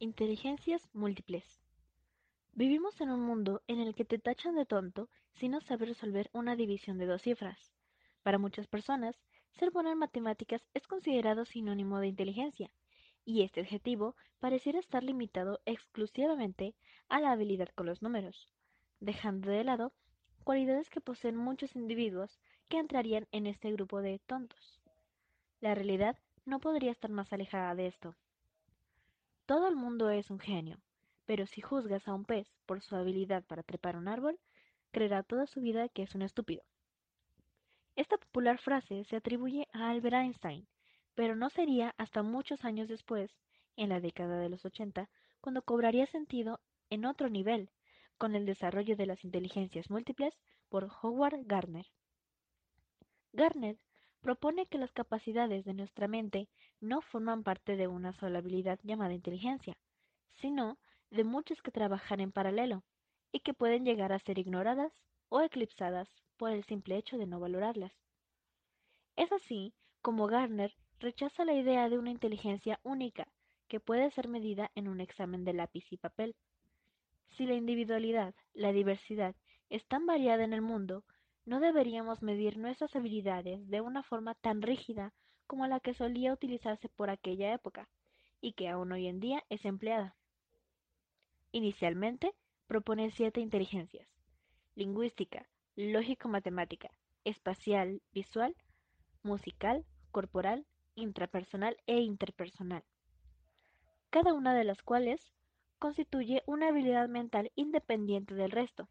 Inteligencias múltiples. Vivimos en un mundo en el que te tachan de tonto si no sabes resolver una división de dos cifras. Para muchas personas, ser bueno en matemáticas es considerado sinónimo de inteligencia, y este adjetivo pareciera estar limitado exclusivamente a la habilidad con los números, dejando de lado cualidades que poseen muchos individuos que entrarían en este grupo de tontos. La realidad no podría estar más alejada de esto. Todo el mundo es un genio, pero si juzgas a un pez por su habilidad para trepar un árbol, creerá toda su vida que es un estúpido. Esta popular frase se atribuye a Albert Einstein, pero no sería hasta muchos años después, en la década de los 80, cuando cobraría sentido en otro nivel, con el desarrollo de las inteligencias múltiples por Howard Gardner. Gardner propone que las capacidades de nuestra mente no forman parte de una sola habilidad llamada inteligencia, sino de muchas que trabajan en paralelo y que pueden llegar a ser ignoradas o eclipsadas por el simple hecho de no valorarlas. Es así como Garner rechaza la idea de una inteligencia única que puede ser medida en un examen de lápiz y papel. Si la individualidad, la diversidad, es tan variada en el mundo, no deberíamos medir nuestras habilidades de una forma tan rígida como la que solía utilizarse por aquella época, y que aún hoy en día es empleada. Inicialmente, propone siete inteligencias. Lingüística, lógico-matemática, espacial, visual, musical, corporal, intrapersonal e interpersonal. Cada una de las cuales constituye una habilidad mental independiente del resto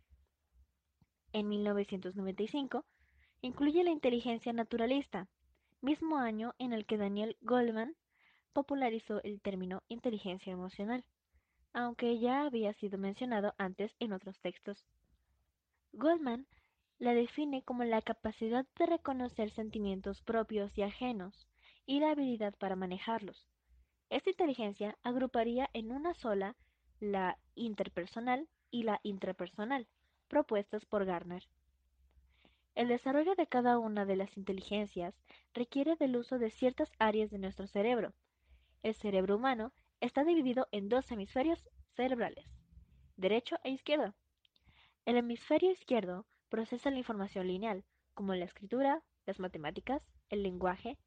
en 1995, incluye la inteligencia naturalista, mismo año en el que Daniel Goldman popularizó el término inteligencia emocional, aunque ya había sido mencionado antes en otros textos. Goldman la define como la capacidad de reconocer sentimientos propios y ajenos y la habilidad para manejarlos. Esta inteligencia agruparía en una sola la interpersonal y la intrapersonal, propuestas por Garner. El desarrollo de cada una de las inteligencias requiere del uso de ciertas áreas de nuestro cerebro. El cerebro humano está dividido en dos hemisferios cerebrales, derecho e izquierdo. El hemisferio izquierdo procesa la información lineal, como la escritura, las matemáticas, el lenguaje,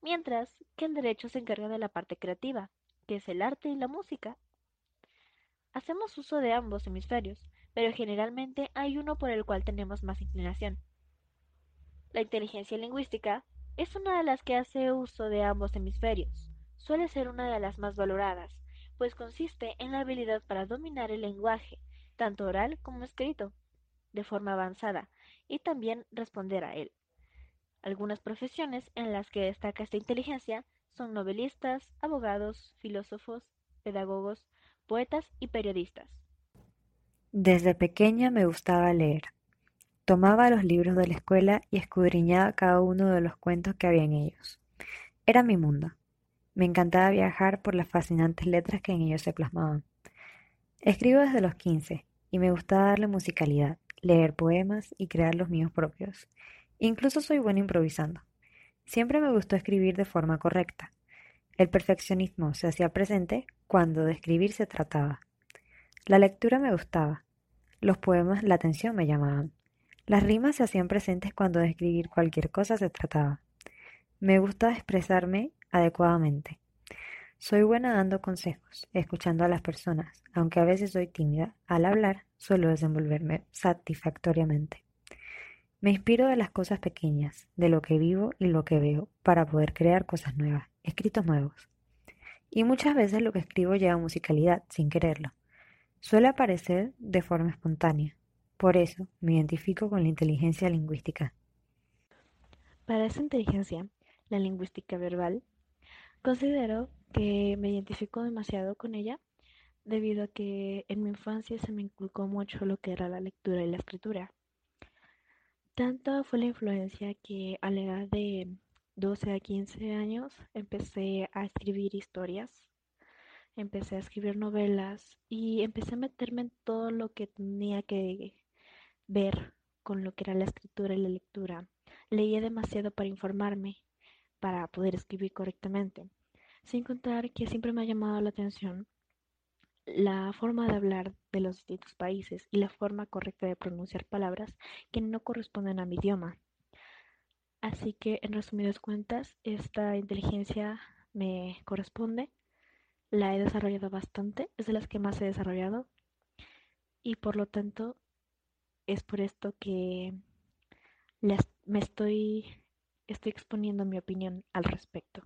mientras que el derecho se encarga de la parte creativa, que es el arte y la música. Hacemos uso de ambos hemisferios, pero generalmente hay uno por el cual tenemos más inclinación. La inteligencia lingüística es una de las que hace uso de ambos hemisferios. Suele ser una de las más valoradas, pues consiste en la habilidad para dominar el lenguaje, tanto oral como escrito, de forma avanzada, y también responder a él. Algunas profesiones en las que destaca esta inteligencia son novelistas, abogados, filósofos, pedagogos, poetas y periodistas. Desde pequeña me gustaba leer. Tomaba los libros de la escuela y escudriñaba cada uno de los cuentos que había en ellos. Era mi mundo. Me encantaba viajar por las fascinantes letras que en ellos se plasmaban. Escribo desde los quince y me gustaba darle musicalidad, leer poemas y crear los míos propios. Incluso soy buena improvisando. Siempre me gustó escribir de forma correcta. El perfeccionismo se hacía presente cuando de escribir se trataba. La lectura me gustaba. Los poemas la atención me llamaban. Las rimas se hacían presentes cuando de escribir cualquier cosa se trataba. Me gusta expresarme adecuadamente. Soy buena dando consejos, escuchando a las personas, aunque a veces soy tímida. Al hablar, suelo desenvolverme satisfactoriamente. Me inspiro de las cosas pequeñas, de lo que vivo y lo que veo, para poder crear cosas nuevas, escritos nuevos. Y muchas veces lo que escribo lleva musicalidad, sin quererlo. Suele aparecer de forma espontánea. Por eso me identifico con la inteligencia lingüística. Para esa inteligencia, la lingüística verbal, considero que me identifico demasiado con ella debido a que en mi infancia se me inculcó mucho lo que era la lectura y la escritura. Tanta fue la influencia que a la edad de 12 a 15 años empecé a escribir historias empecé a escribir novelas y empecé a meterme en todo lo que tenía que ver con lo que era la escritura y la lectura. Leía demasiado para informarme, para poder escribir correctamente, sin contar que siempre me ha llamado la atención la forma de hablar de los distintos países y la forma correcta de pronunciar palabras que no corresponden a mi idioma. Así que, en resumidas cuentas, esta inteligencia me corresponde, la he desarrollado bastante, es de las que más he desarrollado y por lo tanto es por esto que me estoy, estoy exponiendo mi opinión al respecto.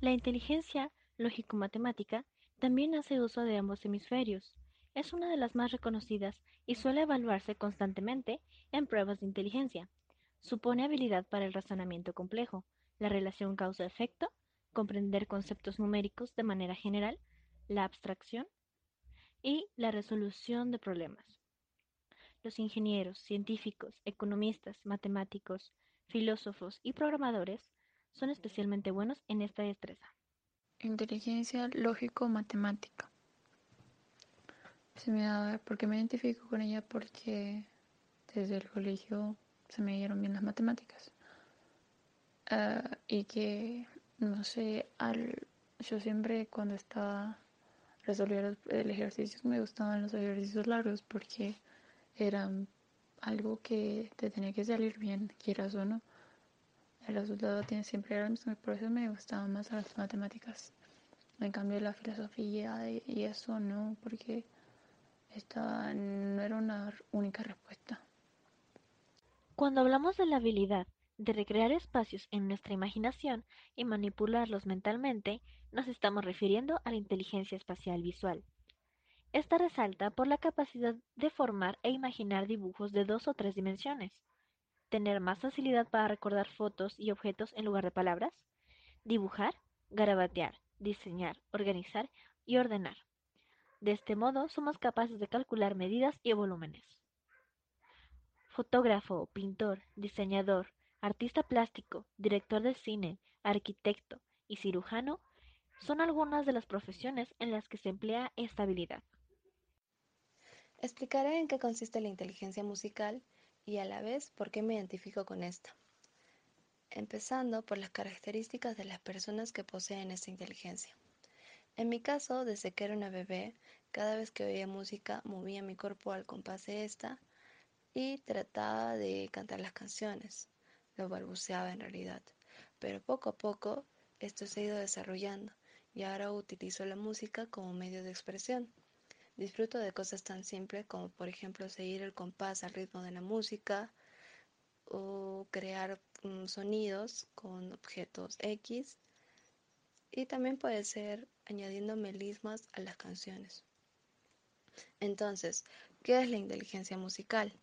La inteligencia lógico-matemática también hace uso de ambos hemisferios. Es una de las más reconocidas y suele evaluarse constantemente en pruebas de inteligencia. Supone habilidad para el razonamiento complejo, la relación causa-efecto, comprender conceptos numéricos de manera general, la abstracción y la resolución de problemas. Los ingenieros, científicos, economistas, matemáticos, filósofos y programadores son especialmente buenos en esta destreza. Inteligencia lógico-matemática. Se me da, porque me identifico con ella porque desde el colegio se me dieron bien las matemáticas. Uh, y que, no sé, al, yo siempre cuando estaba resolviendo el ejercicio me gustaban los ejercicios largos porque eran algo que te tenía que salir bien, quieras o no. El resultado tiene siempre era el mismo, por eso me gustaban más las matemáticas. En cambio la filosofía y eso no, porque esta no era una única respuesta. Cuando hablamos de la habilidad de recrear espacios en nuestra imaginación y manipularlos mentalmente, nos estamos refiriendo a la inteligencia espacial visual. Esta resalta por la capacidad de formar e imaginar dibujos de dos o tres dimensiones, tener más facilidad para recordar fotos y objetos en lugar de palabras, dibujar, garabatear, diseñar, organizar y ordenar. De este modo somos capaces de calcular medidas y volúmenes. Fotógrafo, pintor, diseñador, artista plástico, director de cine, arquitecto y cirujano son algunas de las profesiones en las que se emplea esta habilidad. Explicaré en qué consiste la inteligencia musical y a la vez por qué me identifico con esta. Empezando por las características de las personas que poseen esta inteligencia. En mi caso, desde que era una bebé, cada vez que oía música movía mi cuerpo al compás de esta y trataba de cantar las canciones. Balbuceaba en realidad, pero poco a poco esto se ha ido desarrollando y ahora utilizo la música como medio de expresión. Disfruto de cosas tan simples como por ejemplo seguir el compás al ritmo de la música o crear um, sonidos con objetos X y también puede ser añadiendo melismas a las canciones. Entonces, ¿qué es la inteligencia musical?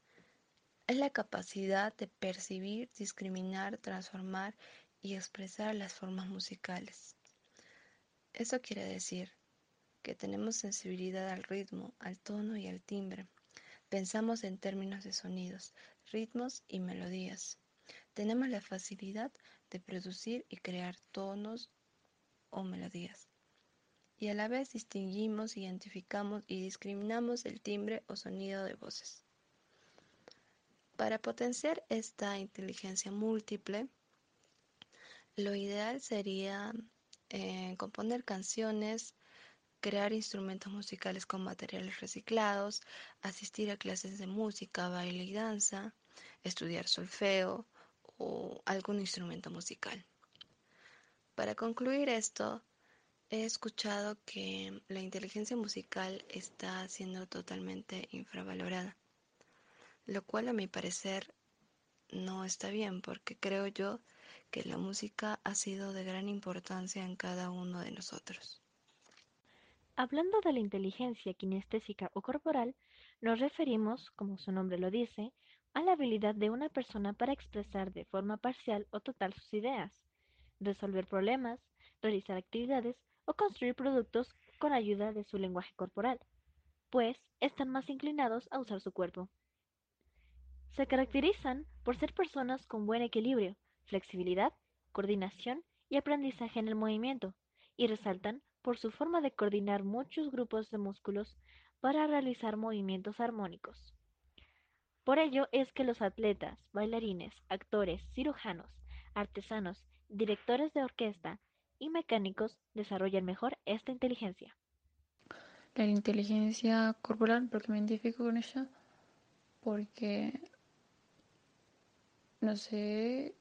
Es la capacidad de percibir, discriminar, transformar y expresar las formas musicales. Eso quiere decir que tenemos sensibilidad al ritmo, al tono y al timbre. Pensamos en términos de sonidos, ritmos y melodías. Tenemos la facilidad de producir y crear tonos o melodías. Y a la vez distinguimos, identificamos y discriminamos el timbre o sonido de voces. Para potenciar esta inteligencia múltiple, lo ideal sería eh, componer canciones, crear instrumentos musicales con materiales reciclados, asistir a clases de música, baile y danza, estudiar solfeo o algún instrumento musical. Para concluir esto, he escuchado que la inteligencia musical está siendo totalmente infravalorada lo cual a mi parecer no está bien porque creo yo que la música ha sido de gran importancia en cada uno de nosotros. Hablando de la inteligencia kinestésica o corporal, nos referimos, como su nombre lo dice, a la habilidad de una persona para expresar de forma parcial o total sus ideas, resolver problemas, realizar actividades o construir productos con ayuda de su lenguaje corporal, pues están más inclinados a usar su cuerpo. Se caracterizan por ser personas con buen equilibrio, flexibilidad, coordinación y aprendizaje en el movimiento, y resaltan por su forma de coordinar muchos grupos de músculos para realizar movimientos armónicos. Por ello es que los atletas, bailarines, actores, cirujanos, artesanos, directores de orquesta y mecánicos desarrollan mejor esta inteligencia. la inteligencia corporal, porque me identifico con ella, porque, no sé,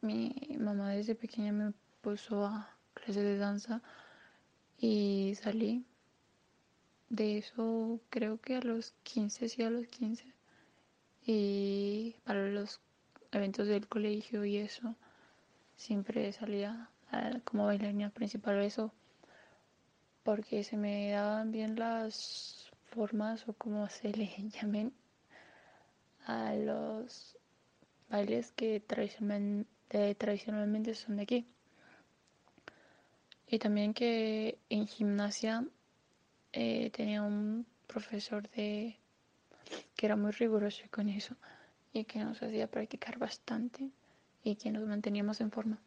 mi mamá desde pequeña me puso a clases de danza y salí de eso creo que a los 15, sí a los 15. Y para los eventos del colegio y eso, siempre salía como bailarina principal eso, porque se me daban bien las formas o como se le llamen a los bailes que tradicionalmente, tradicionalmente son de aquí. Y también que en gimnasia eh, tenía un profesor de que era muy riguroso con eso y que nos hacía practicar bastante y que nos manteníamos en forma.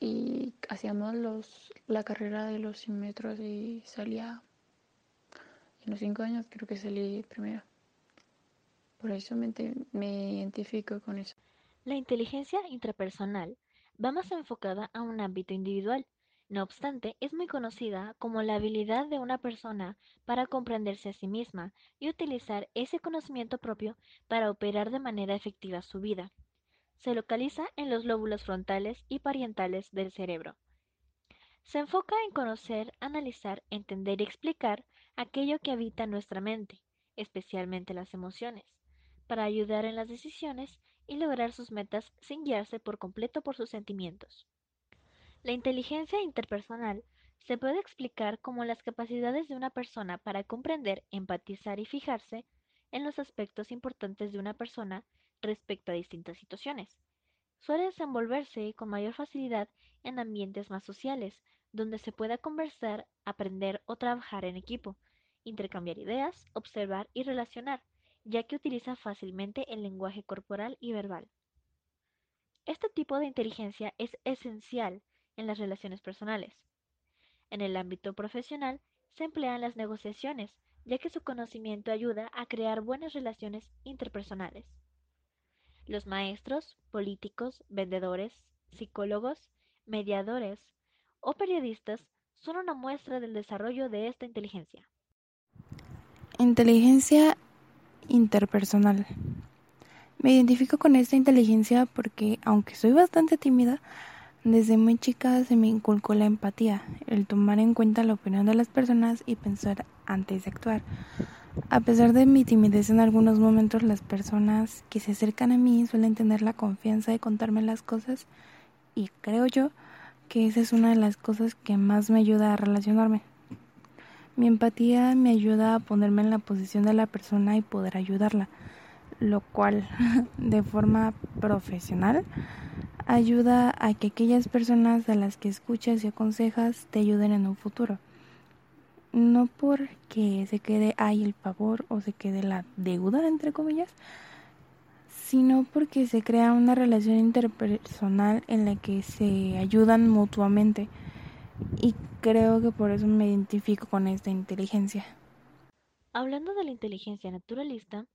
Y hacíamos los, la carrera de los 100 metros y salía, en los 5 años creo que salí primero. Por eso me, me identifico con eso. La inteligencia intrapersonal va más enfocada a un ámbito individual no obstante, es muy conocida como la habilidad de una persona para comprenderse a sí misma y utilizar ese conocimiento propio para operar de manera efectiva su vida. Se localiza en los lóbulos frontales y parientales del cerebro. Se enfoca en conocer, analizar, entender y explicar aquello que habita nuestra mente, especialmente las emociones, para ayudar en las decisiones y lograr sus metas sin guiarse por completo por sus sentimientos. La inteligencia interpersonal se puede explicar como las capacidades de una persona para comprender, empatizar y fijarse en los aspectos importantes de una persona respecto a distintas situaciones. Suele desenvolverse con mayor facilidad en ambientes más sociales, donde se pueda conversar, aprender o trabajar en equipo, intercambiar ideas, observar y relacionar, ya que utiliza fácilmente el lenguaje corporal y verbal. Este tipo de inteligencia es esencial en las relaciones personales. En el ámbito profesional se emplean las negociaciones, ya que su conocimiento ayuda a crear buenas relaciones interpersonales. Los maestros, políticos, vendedores, psicólogos, mediadores o periodistas son una muestra del desarrollo de esta inteligencia. Inteligencia interpersonal. Me identifico con esta inteligencia porque, aunque soy bastante tímida, desde muy chica se me inculcó la empatía, el tomar en cuenta la opinión de las personas y pensar antes de actuar. A pesar de mi timidez en algunos momentos, las personas que se acercan a mí suelen tener la confianza de contarme las cosas y creo yo que esa es una de las cosas que más me ayuda a relacionarme. Mi empatía me ayuda a ponerme en la posición de la persona y poder ayudarla, lo cual de forma profesional ayuda a que aquellas personas a las que escuchas y aconsejas te ayuden en un futuro. No porque se quede ahí el favor o se quede la deuda, entre comillas, sino porque se crea una relación interpersonal en la que se ayudan mutuamente. Y creo que por eso me identifico con esta inteligencia. Hablando de la inteligencia naturalista,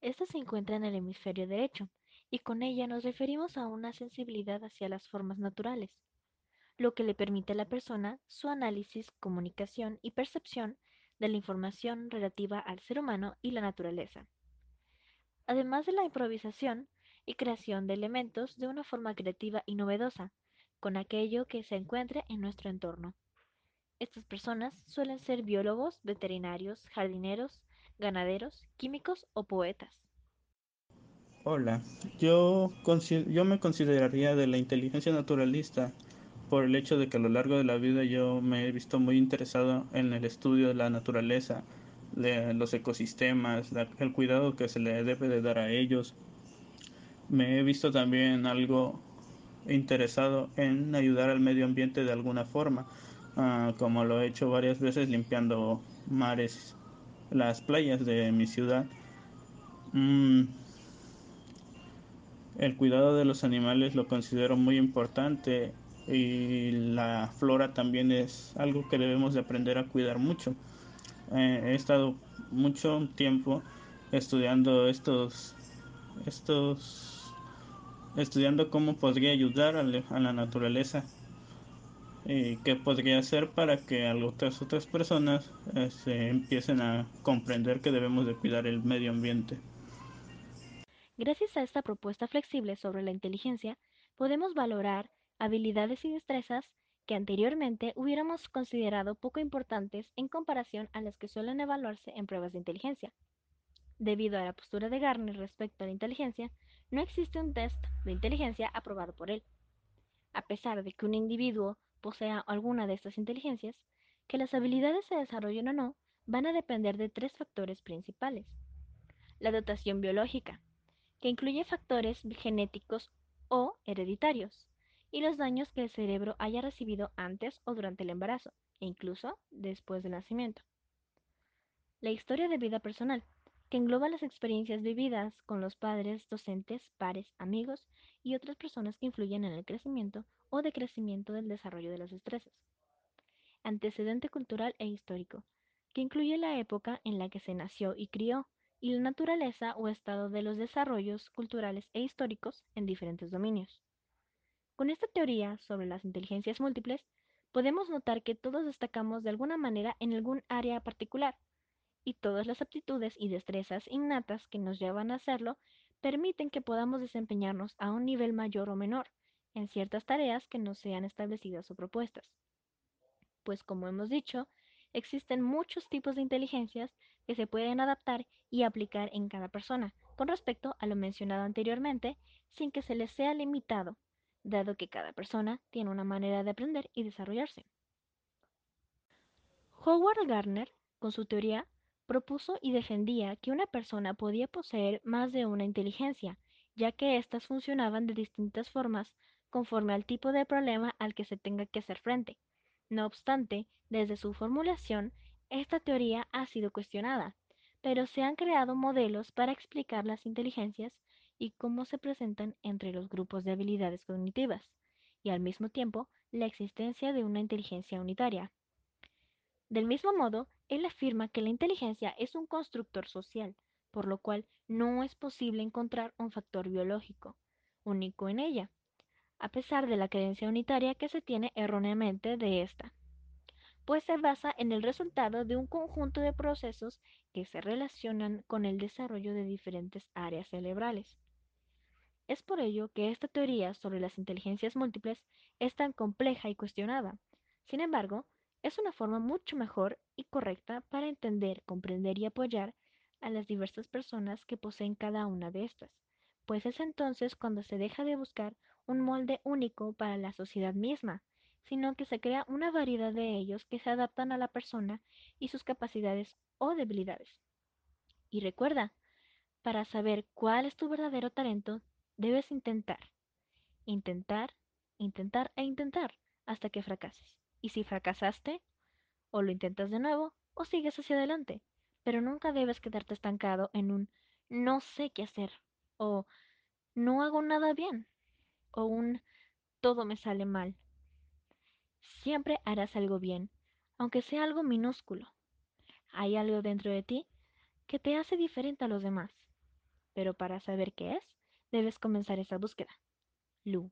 esta se encuentra en el hemisferio derecho, y con ella nos referimos a una sensibilidad hacia las formas naturales, lo que le permite a la persona su análisis, comunicación y percepción de la información relativa al ser humano y la naturaleza. Además de la improvisación y creación de elementos de una forma creativa y novedosa, con aquello que se encuentre en nuestro entorno. Estas personas suelen ser biólogos, veterinarios, jardineros, ganaderos, químicos o poetas. Hola, yo, me consideraría de la inteligencia naturalista por el hecho de que a lo largo de la vida yo me he visto muy interesado en el estudio de la naturaleza, de los ecosistemas, el cuidado que se le debe de dar a ellos. Me he visto también algo interesado en ayudar al medio ambiente de alguna forma, ah, como lo he hecho varias veces limpiando mares, las playas de mi ciudad. Mm, el cuidado de los animales lo considero muy importante y la flora también es algo que debemos de aprender a cuidar mucho. Eh, he estado mucho tiempo estudiando estos estos estudiando cómo podría ayudar a, la naturaleza y qué podría hacer para que otras otras personas eh, se empiecen a comprender que debemos de cuidar el medio ambiente. Gracias a esta propuesta flexible sobre la inteligencia, podemos valorar habilidades y destrezas que anteriormente hubiéramos considerado poco importantes en comparación a las que suelen evaluarse en pruebas de inteligencia. Debido a la postura de Garner respecto a la inteligencia, no existe un test de inteligencia aprobado por él. A pesar de que un individuo posea alguna de estas inteligencias, que las habilidades se desarrollen o no van a depender de tres factores principales. La dotación biológica, que incluye factores genéticos o hereditarios, y los daños que el cerebro haya recibido antes o durante el embarazo, e incluso después del nacimiento. La historia de vida personal, que engloba las experiencias vividas con los padres, docentes, pares, amigos y otras personas que influyen en el crecimiento o decrecimiento del desarrollo de las destrezas. Antecedente cultural e histórico, que incluye la época en la que se nació y crió, y la naturaleza o estado de los desarrollos culturales e históricos en diferentes dominios. Con esta teoría sobre las inteligencias múltiples, podemos notar que todos destacamos de alguna manera en algún área particular, y todas las aptitudes y destrezas innatas que nos llevan a hacerlo permiten que podamos desempeñarnos a un nivel mayor o menor en ciertas tareas que nos sean establecidas o propuestas. Pues como hemos dicho, existen muchos tipos de inteligencias que se pueden adaptar y aplicar en cada persona con respecto a lo mencionado anteriormente sin que se les sea limitado dado que cada persona tiene una manera de aprender y desarrollarse. Howard Gardner, con su teoría, propuso y defendía que una persona podía poseer más de una inteligencia, ya que éstas funcionaban de distintas formas conforme al tipo de problema al que se tenga que hacer frente. No obstante, desde su formulación, esta teoría ha sido cuestionada, pero se han creado modelos para explicar las inteligencias y cómo se presentan entre los grupos de habilidades cognitivas, y al mismo tiempo la existencia de una inteligencia unitaria. Del mismo modo, él afirma que la inteligencia es un constructor social, por lo cual no es posible encontrar un factor biológico único en ella, a pesar de la creencia unitaria que se tiene erróneamente de esta, pues se basa en el resultado de un conjunto de procesos que se relacionan con el desarrollo de diferentes áreas cerebrales. Es por ello que esta teoría sobre las inteligencias múltiples es tan compleja y cuestionada. Sin embargo, es una forma mucho mejor y correcta para entender, comprender y apoyar a las diversas personas que poseen cada una de estas, pues es entonces cuando se deja de buscar un molde único para la sociedad misma, sino que se crea una variedad de ellos que se adaptan a la persona y sus capacidades o debilidades. Y recuerda, para saber cuál es tu verdadero talento, Debes intentar, intentar, intentar e intentar hasta que fracases. Y si fracasaste, o lo intentas de nuevo, o sigues hacia adelante. Pero nunca debes quedarte estancado en un no sé qué hacer, o no hago nada bien, o un todo me sale mal. Siempre harás algo bien, aunque sea algo minúsculo. Hay algo dentro de ti que te hace diferente a los demás. Pero para saber qué es, debes comenzar esa búsqueda. Lu.